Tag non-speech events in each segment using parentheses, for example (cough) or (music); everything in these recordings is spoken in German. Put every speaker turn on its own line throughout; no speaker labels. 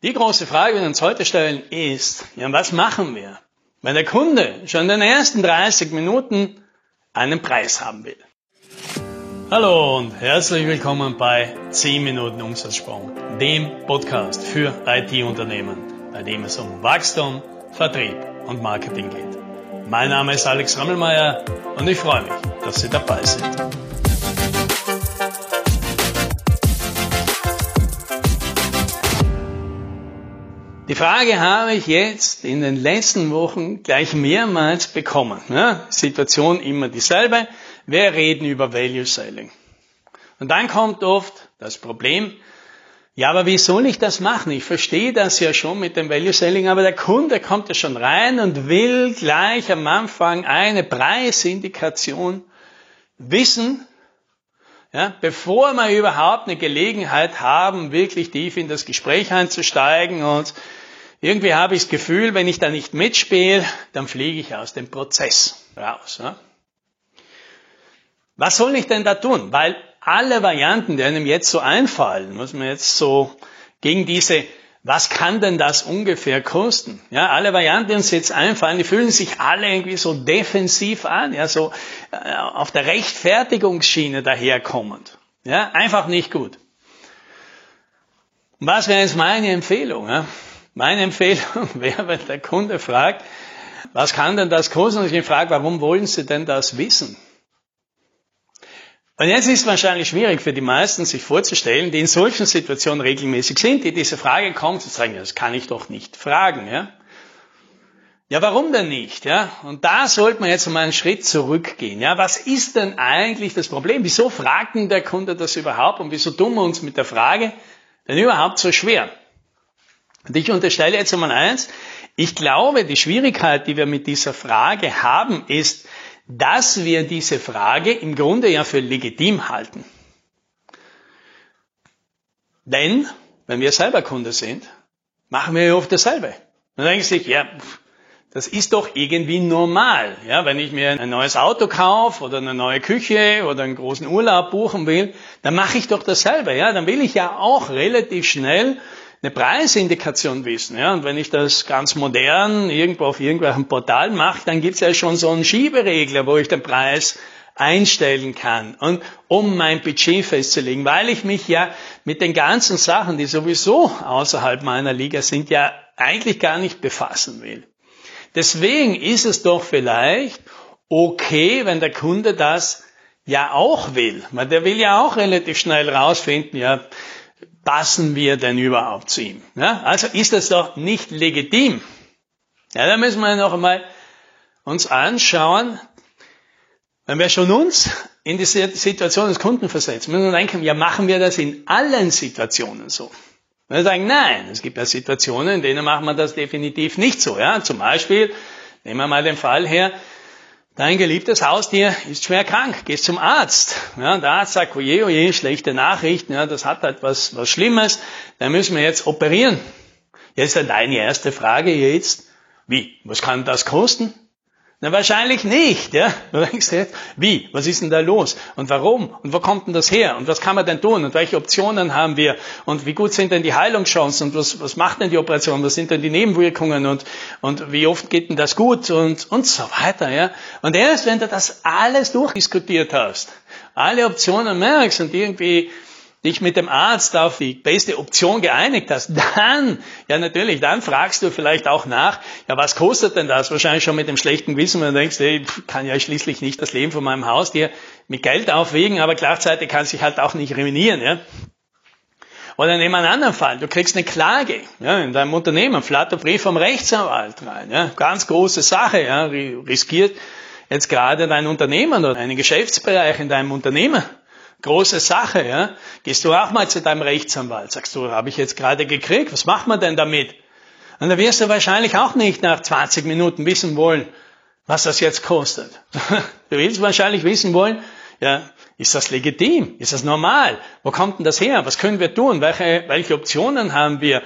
Die große Frage, die wir uns heute stellen, ist, ja, was machen wir, wenn der Kunde schon in den ersten 30 Minuten einen Preis haben will? Hallo und herzlich willkommen bei 10 Minuten Umsatzsprung, dem Podcast für IT-Unternehmen, bei dem es um Wachstum, Vertrieb und Marketing geht. Mein Name ist Alex Rammelmeier und ich freue mich, dass Sie dabei sind. Die Frage habe ich jetzt in den letzten Wochen gleich mehrmals bekommen. Ja, Situation immer dieselbe. Wir reden über Value Selling. Und dann kommt oft das Problem, ja, aber wie soll ich das machen? Ich verstehe das ja schon mit dem Value Selling, aber der Kunde kommt ja schon rein und will gleich am Anfang eine Preisindikation wissen, ja, bevor wir überhaupt eine Gelegenheit haben, wirklich tief in das Gespräch einzusteigen und irgendwie habe ich das Gefühl, wenn ich da nicht mitspiele, dann fliege ich aus dem Prozess raus. Ja? Was soll ich denn da tun? Weil alle Varianten, die einem jetzt so einfallen, muss man jetzt so gegen diese, was kann denn das ungefähr kosten? Ja, alle Varianten, die uns jetzt einfallen, die fühlen sich alle irgendwie so defensiv an, ja, so äh, auf der Rechtfertigungsschiene daherkommend. Ja, einfach nicht gut. Was wäre jetzt meine Empfehlung? Ja? Meine Empfehlung (laughs) wäre, wenn der Kunde fragt, was kann denn das kosten? Und ich frage, warum wollen Sie denn das wissen? Und jetzt ist es wahrscheinlich schwierig für die meisten, sich vorzustellen, die in solchen Situationen regelmäßig sind, die diese Frage kommt, zu sagen, das kann ich doch nicht fragen, ja? Ja, warum denn nicht? Ja? Und da sollte man jetzt mal einen Schritt zurückgehen. Ja? Was ist denn eigentlich das Problem? Wieso fragt denn der Kunde das überhaupt? Und wieso tun wir uns mit der Frage denn überhaupt so schwer? Und ich unterstelle jetzt einmal eins. Ich glaube, die Schwierigkeit, die wir mit dieser Frage haben, ist, dass wir diese Frage im Grunde ja für legitim halten. Denn, wenn wir selber Kunde sind, machen wir ja oft dasselbe. Dann denken Sie sich, ja, das ist doch irgendwie normal. Ja, wenn ich mir ein neues Auto kaufe oder eine neue Küche oder einen großen Urlaub buchen will, dann mache ich doch dasselbe. Ja, dann will ich ja auch relativ schnell eine Preisindikation wissen. Ja? Und wenn ich das ganz modern irgendwo auf irgendwelchen Portal mache, dann gibt es ja schon so einen Schieberegler, wo ich den Preis einstellen kann und um mein Budget festzulegen, weil ich mich ja mit den ganzen Sachen, die sowieso außerhalb meiner Liga sind, ja eigentlich gar nicht befassen will. Deswegen ist es doch vielleicht okay, wenn der Kunde das ja auch will, weil der will ja auch relativ schnell rausfinden, ja, passen wir denn überhaupt zu ihm? Ja, also ist das doch nicht legitim. Ja, da müssen wir noch einmal uns anschauen, wenn wir schon uns in die Situation des Kunden versetzen, müssen wir denken, ja, machen wir das in allen Situationen so? Wir sagen, nein, es gibt ja Situationen, in denen machen wir das definitiv nicht so. Ja? Zum Beispiel, nehmen wir mal den Fall her, Dein geliebtes Haustier ist schwer krank, gehst zum Arzt. Ja, der Arzt sagt, oje, oje, schlechte Nachrichten, ja, das hat halt was, was Schlimmes, da müssen wir jetzt operieren. Jetzt ist deine erste Frage jetzt, wie, was kann das kosten? Na, wahrscheinlich nicht, ja. (laughs) Du denkst jetzt, wie? Was ist denn da los? Und warum? Und wo kommt denn das her? Und was kann man denn tun? Und welche Optionen haben wir? Und wie gut sind denn die Heilungschancen? Und was, was macht denn die Operation? Was sind denn die Nebenwirkungen? Und, und wie oft geht denn das gut? Und, und so weiter, ja. Und erst wenn du das alles durchdiskutiert hast, alle Optionen merkst und irgendwie dich mit dem Arzt auf die beste Option geeinigt hast, dann, ja natürlich, dann fragst du vielleicht auch nach, ja was kostet denn das? Wahrscheinlich schon mit dem schlechten Wissen, wenn du denkst, ey, kann ja schließlich nicht das Leben von meinem Haustier mit Geld aufwiegen, aber gleichzeitig kann sich halt auch nicht ruinieren, ja. Oder nehmen wir einen anderen Fall. Du kriegst eine Klage ja, in deinem Unternehmen, flattert Brief vom Rechtsanwalt rein. Ja, ganz große Sache, ja, riskiert jetzt gerade dein Unternehmen oder einen Geschäftsbereich in deinem Unternehmen große Sache, ja. Gehst du auch mal zu deinem Rechtsanwalt, sagst du, habe ich jetzt gerade gekriegt, was machen wir denn damit? Und da wirst du wahrscheinlich auch nicht nach 20 Minuten wissen wollen, was das jetzt kostet. (laughs) Du willst wahrscheinlich wissen wollen, ja, ist das legitim? Ist das normal? Wo kommt denn das her? Was können wir tun? Welche, welche Optionen haben wir?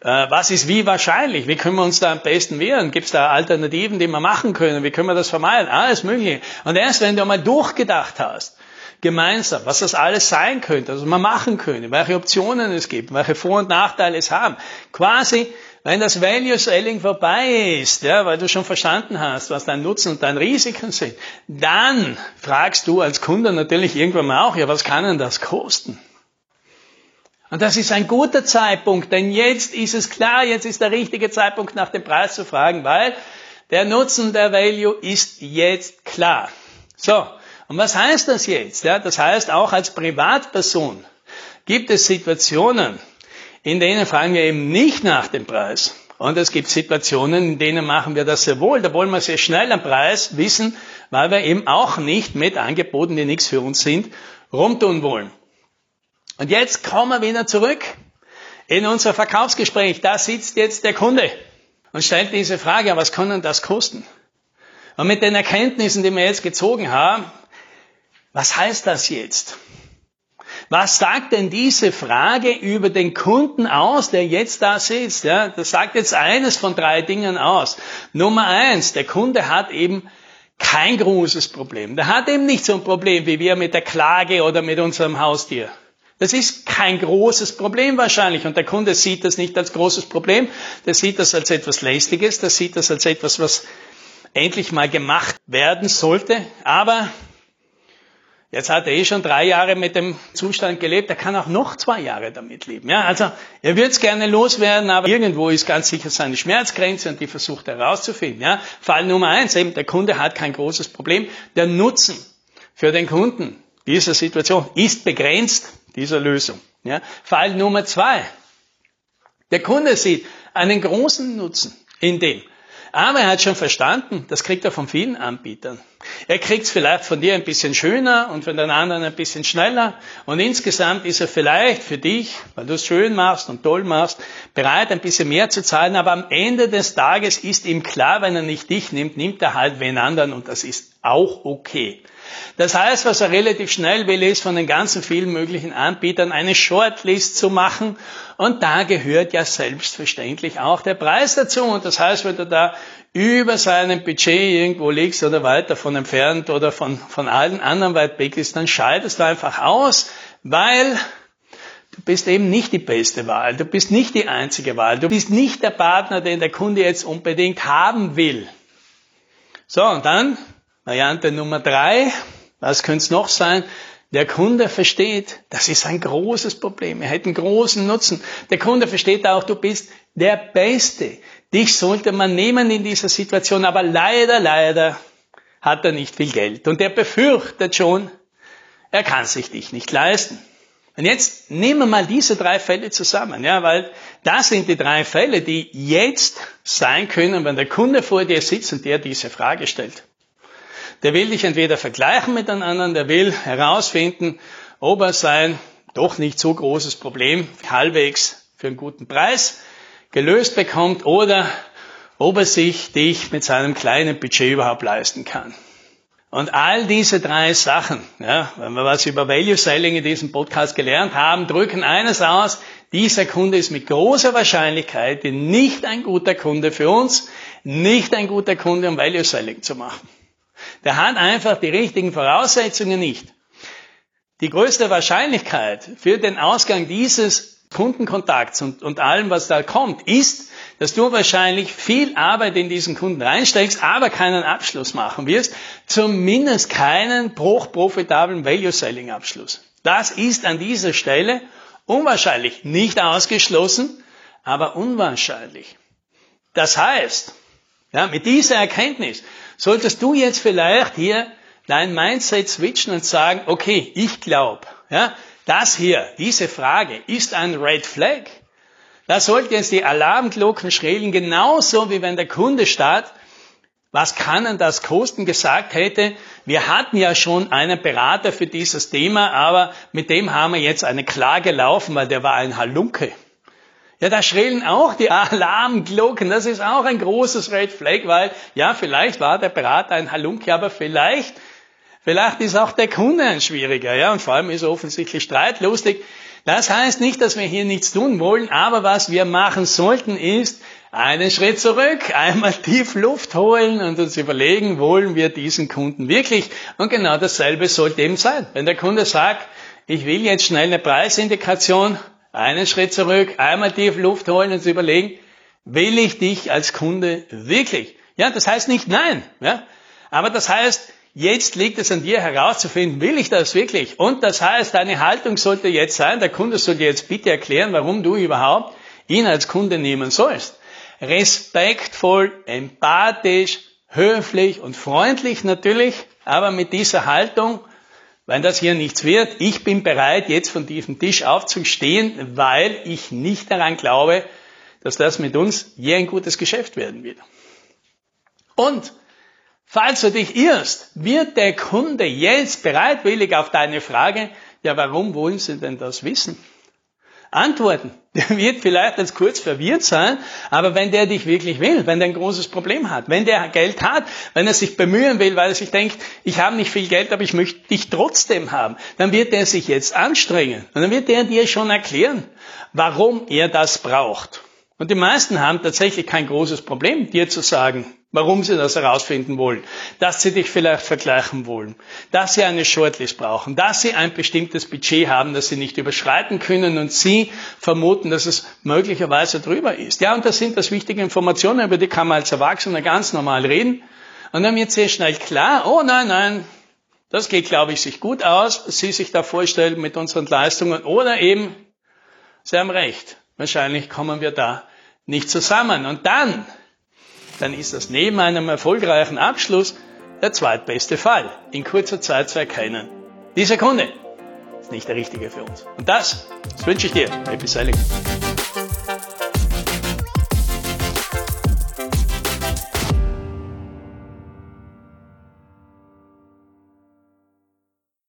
Äh, was ist wie wahrscheinlich? Wie können wir uns da am besten wehren? Gibt es da Alternativen, die wir machen können? Wie können wir das vermeiden? Alles Mögliche. Und erst wenn du einmal durchgedacht hast, gemeinsam, was das alles sein könnte, also man machen könnte, welche Optionen es gibt, welche Vor- und Nachteile es haben. Quasi, wenn das Value Selling vorbei ist, ja, weil du schon verstanden hast, was dein Nutzen und dein Risiken sind, dann fragst du als Kunde natürlich irgendwann mal auch, ja, was kann denn das kosten? Und das ist ein guter Zeitpunkt, denn jetzt ist es klar, jetzt ist der richtige Zeitpunkt nach dem Preis zu fragen, weil der Nutzen der Value ist jetzt klar. So, und was heißt das jetzt? Ja, das heißt, auch als Privatperson gibt es Situationen, in denen fragen wir eben nicht nach dem Preis. Und es gibt Situationen, in denen machen wir das sehr wohl. Da wollen wir sehr schnell am Preis wissen, weil wir eben auch nicht mit Angeboten, die nichts für uns sind, rumtun wollen. Und jetzt kommen wir wieder zurück in unser Verkaufsgespräch. Da sitzt jetzt der Kunde und stellt diese Frage, was kann denn das kosten? Und mit den Erkenntnissen, die wir jetzt gezogen haben, was heißt das jetzt? Was sagt denn diese Frage über den Kunden aus, der jetzt da sitzt? Ja, das sagt jetzt eines von drei Dingen aus. Nummer eins, der Kunde hat eben kein großes Problem. Der hat eben nicht so ein Problem wie wir mit der Klage oder mit unserem Haustier. Das ist kein großes Problem wahrscheinlich und der Kunde sieht das nicht als großes Problem, der sieht das als etwas Lästiges, der sieht das als etwas, was endlich mal gemacht werden sollte, aber jetzt hat er eh schon drei Jahre mit dem Zustand gelebt, er kann auch noch zwei Jahre damit leben. Ja, also er wird es gerne loswerden, aber irgendwo ist ganz sicher seine Schmerzgrenze und die versucht er herauszufinden. Ja, Fall Nummer eins, eben der Kunde hat kein großes Problem, der Nutzen für den Kunden dieser Situation ist begrenzt dieser Lösung. Ja. Fall Nummer zwei. Der Kunde sieht einen großen Nutzen in dem. Aber er hat schon verstanden, das kriegt er von vielen Anbietern. Er kriegt es vielleicht von dir ein bisschen schöner und von den anderen ein bisschen schneller. Und insgesamt ist er vielleicht für dich, weil du es schön machst und toll machst, bereit, ein bisschen mehr zu zahlen. Aber am Ende des Tages ist ihm klar, wenn er nicht dich nimmt, nimmt er halt wen anderen und das ist auch okay. Das heißt, was er relativ schnell will, ist von den ganzen vielen möglichen Anbietern eine Shortlist zu machen. Und da gehört ja selbstverständlich auch der Preis dazu. Und das heißt, wenn du da über seinem Budget irgendwo liegst oder weit davon entfernt oder von, von allen anderen weit weg ist, dann scheidest du einfach aus, weil du bist eben nicht die beste Wahl. Du bist nicht die einzige Wahl. Du bist nicht der Partner, den der Kunde jetzt unbedingt haben will. So, und dann Variante Nummer drei, was könnte es noch sein? Der Kunde versteht, das ist ein großes Problem. Er hat einen großen Nutzen. Der Kunde versteht auch, du bist der Beste. Dich sollte man nehmen in dieser Situation, aber leider, leider hat er nicht viel Geld. Und er befürchtet schon, er kann sich dich nicht leisten. Und jetzt nehmen wir mal diese drei Fälle zusammen, ja, weil das sind die drei Fälle, die jetzt sein können, wenn der Kunde vor dir sitzt und dir diese Frage stellt. Der will dich entweder vergleichen mit einem anderen, der will herausfinden, ob er sein doch nicht so großes Problem halbwegs für einen guten Preis gelöst bekommt oder ob er sich dich mit seinem kleinen Budget überhaupt leisten kann. Und all diese drei Sachen, ja, wenn wir was über Value Selling in diesem Podcast gelernt haben, drücken eines aus, dieser Kunde ist mit großer Wahrscheinlichkeit nicht ein guter Kunde für uns, nicht ein guter Kunde, um Value Selling zu machen. Der hat einfach die richtigen Voraussetzungen nicht. Die größte Wahrscheinlichkeit für den Ausgang dieses Kundenkontakts und, und allem, was da kommt, ist, dass du wahrscheinlich viel Arbeit in diesen Kunden reinsteckst, aber keinen Abschluss machen wirst, zumindest keinen profitablen Value-Selling-Abschluss. Das ist an dieser Stelle unwahrscheinlich, nicht ausgeschlossen, aber unwahrscheinlich. Das heißt, ja, mit dieser Erkenntnis solltest du jetzt vielleicht hier dein Mindset switchen und sagen, okay, ich glaube, ja, das hier, diese Frage ist ein Red Flag. Da sollten jetzt die Alarmglocken schrillen, genauso wie wenn der Kunde statt, was kann denn das kosten, gesagt hätte, wir hatten ja schon einen Berater für dieses Thema, aber mit dem haben wir jetzt eine Klage laufen, weil der war ein Halunke. Ja, da schrillen auch die (laughs) Alarmglocken. Das ist auch ein großes Red Flag, weil, ja, vielleicht war der Berater ein Halunke, aber vielleicht, vielleicht ist auch der Kunde ein schwieriger, ja, und vor allem ist er offensichtlich streitlustig. Das heißt nicht, dass wir hier nichts tun wollen, aber was wir machen sollten ist, einen Schritt zurück, (laughs) einmal tief Luft holen und uns überlegen, wollen wir diesen Kunden wirklich? Und genau dasselbe sollte eben sein. Wenn der Kunde sagt, ich will jetzt schnell eine Preisindikation, einen Schritt zurück, einmal tief Luft holen und überlegen, will ich dich als Kunde wirklich? Ja, das heißt nicht nein, ja. Aber das heißt, jetzt liegt es an dir herauszufinden, will ich das wirklich? Und das heißt, deine Haltung sollte jetzt sein, der Kunde soll dir jetzt bitte erklären, warum du überhaupt ihn als Kunde nehmen sollst respektvoll, empathisch, höflich und freundlich natürlich, aber mit dieser Haltung, wenn das hier nichts wird, ich bin bereit, jetzt von diesem Tisch aufzustehen, weil ich nicht daran glaube, dass das mit uns je ein gutes Geschäft werden wird. Und falls du dich irrst, wird der Kunde jetzt bereitwillig auf deine Frage, ja, warum wollen Sie denn das wissen? Antworten. (laughs) Der wird vielleicht jetzt kurz verwirrt sein, aber wenn der dich wirklich will, wenn der ein großes Problem hat, wenn der Geld hat, wenn er sich bemühen will, weil er sich denkt, ich habe nicht viel Geld, aber ich möchte dich trotzdem haben, dann wird er sich jetzt anstrengen und dann wird er dir schon erklären, warum er das braucht. Und die meisten haben tatsächlich kein großes Problem, dir zu sagen, warum sie das herausfinden wollen, dass sie dich vielleicht vergleichen wollen, dass sie eine Shortlist brauchen, dass sie ein bestimmtes Budget haben, das sie nicht überschreiten können und sie vermuten, dass es möglicherweise drüber ist. Ja, und das sind das wichtige Informationen, über die kann man als Erwachsener ganz normal reden. Und dann wird sehr schnell klar, oh nein, nein, das geht, glaube ich, sich gut aus, Sie sich da vorstellen mit unseren Leistungen oder eben, Sie haben recht, wahrscheinlich kommen wir da nicht zusammen. Und dann, dann ist das neben einem erfolgreichen Abschluss der zweitbeste Fall, in kurzer Zeit zu erkennen. Dieser Kunde ist nicht der richtige für uns. Und das, das wünsche ich dir. Happy Sailing.